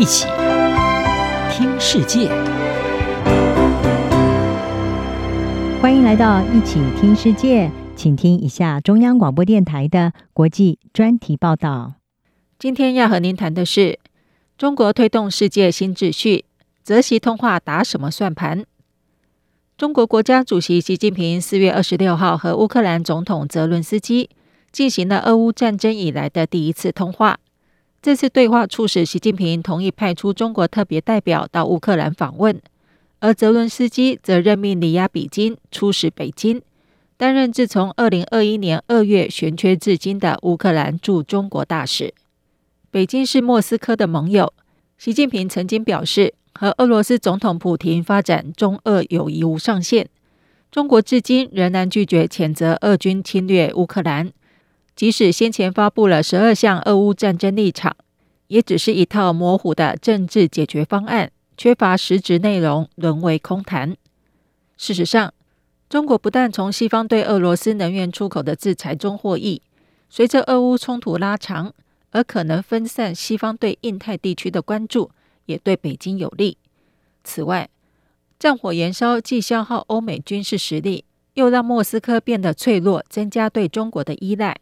一起听世界，欢迎来到一起听世界，请听一下中央广播电台的国际专题报道。今天要和您谈的是中国推动世界新秩序，泽习通话打什么算盘？中国国家主席习近平四月二十六号和乌克兰总统泽伦斯基进行了俄乌战争以来的第一次通话。这次对话促使习近平同意派出中国特别代表到乌克兰访问，而泽伦斯基则任命里亚比金出使北京，担任自从二零二一年二月悬缺至今的乌克兰驻中国大使。北京是莫斯科的盟友，习近平曾经表示，和俄罗斯总统普亭发展中俄友谊无上限。中国至今仍然拒绝谴责俄军侵略乌克兰。即使先前发布了十二项俄乌战争立场，也只是一套模糊的政治解决方案，缺乏实质内容，沦为空谈。事实上，中国不但从西方对俄罗斯能源出口的制裁中获益，随着俄乌冲突拉长，而可能分散西方对印太地区的关注，也对北京有利。此外，战火延烧既消耗欧美军事实力，又让莫斯科变得脆弱，增加对中国的依赖。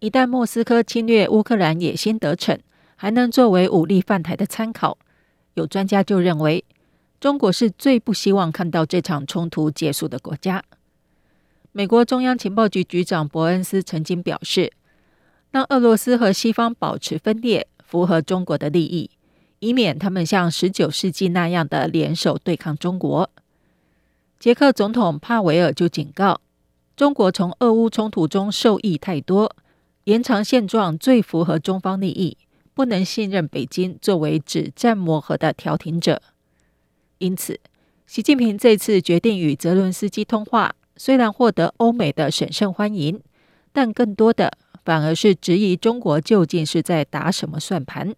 一旦莫斯科侵略乌克兰野心得逞，还能作为武力犯台的参考。有专家就认为，中国是最不希望看到这场冲突结束的国家。美国中央情报局局长伯恩斯曾经表示，让俄罗斯和西方保持分裂，符合中国的利益，以免他们像十九世纪那样的联手对抗中国。捷克总统帕维尔就警告，中国从俄乌冲突中受益太多。延长现状最符合中方利益，不能信任北京作为止战磨合的调停者。因此，习近平这次决定与泽伦斯基通话，虽然获得欧美的审慎欢迎，但更多的反而是质疑中国究竟是在打什么算盘。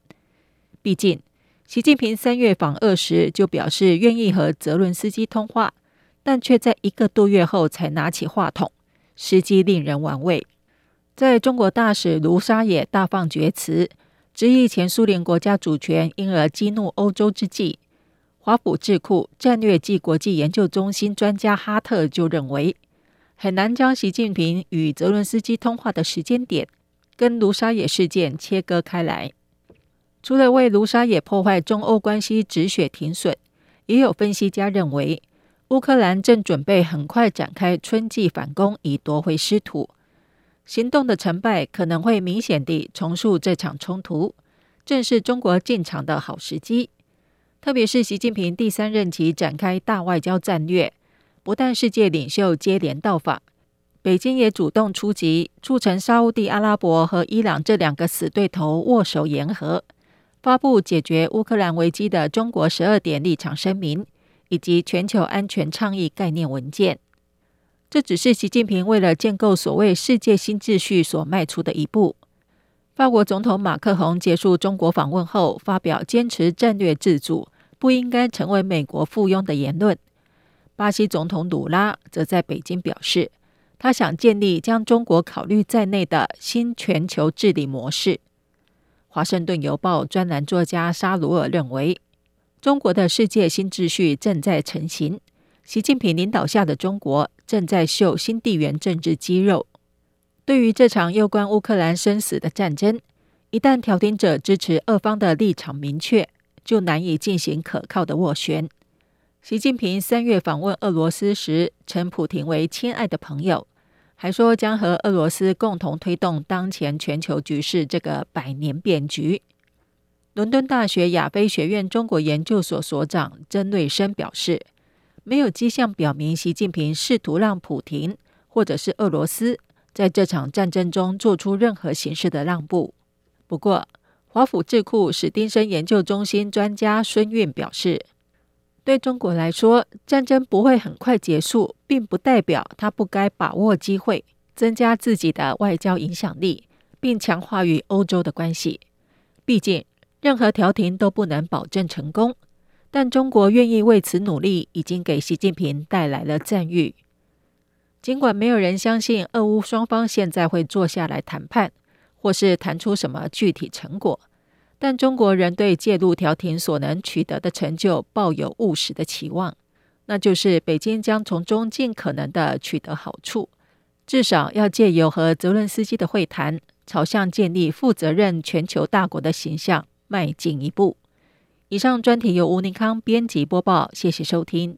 毕竟，习近平三月访俄时就表示愿意和泽伦斯基通话，但却在一个多月后才拿起话筒，时机令人玩味。在中国大使卢沙野大放厥词，质疑前苏联国家主权，因而激怒欧洲之际，华府智库战略暨国际研究中心专家哈特就认为，很难将习近平与泽伦斯基通话的时间点跟卢沙野事件切割开来。除了为卢沙野破坏中欧关系止血停损，也有分析家认为，乌克兰正准备很快展开春季反攻，以夺回失土。行动的成败可能会明显地重塑这场冲突，正是中国进场的好时机。特别是习近平第三任期展开大外交战略，不但世界领袖接连到访，北京也主动出击，促成沙乌地阿拉伯和伊朗这两个死对头握手言和，发布解决乌克兰危机的中国十二点立场声明，以及全球安全倡议概念文件。这只是习近平为了建构所谓世界新秩序所迈出的一步。法国总统马克宏结束中国访问后，发表坚持战略自主、不应该成为美国附庸的言论。巴西总统鲁拉则在北京表示，他想建立将中国考虑在内的新全球治理模式。华盛顿邮报专栏作家沙鲁尔认为，中国的世界新秩序正在成型。习近平领导下的中国正在秀新地缘政治肌肉。对于这场攸关乌克兰生死的战争，一旦调停者支持俄方的立场明确，就难以进行可靠的斡旋。习近平三月访问俄罗斯时，称普亭为亲爱的朋友，还说将和俄罗斯共同推动当前全球局势这个百年变局。伦敦大学亚非学院中国研究所所长曾瑞生表示。没有迹象表明习近平试图让普亭或者是俄罗斯在这场战争中做出任何形式的让步。不过，华府智库史丁生研究中心专家孙运表示，对中国来说，战争不会很快结束，并不代表他不该把握机会，增加自己的外交影响力，并强化与欧洲的关系。毕竟，任何调停都不能保证成功。但中国愿意为此努力，已经给习近平带来了赞誉。尽管没有人相信俄乌双方现在会坐下来谈判，或是谈出什么具体成果，但中国人对介入调停所能取得的成就抱有务实的期望，那就是北京将从中尽可能的取得好处，至少要借由和泽伦斯基的会谈，朝向建立负责任全球大国的形象迈进一步。以上专题由吴宁康编辑播报，谢谢收听。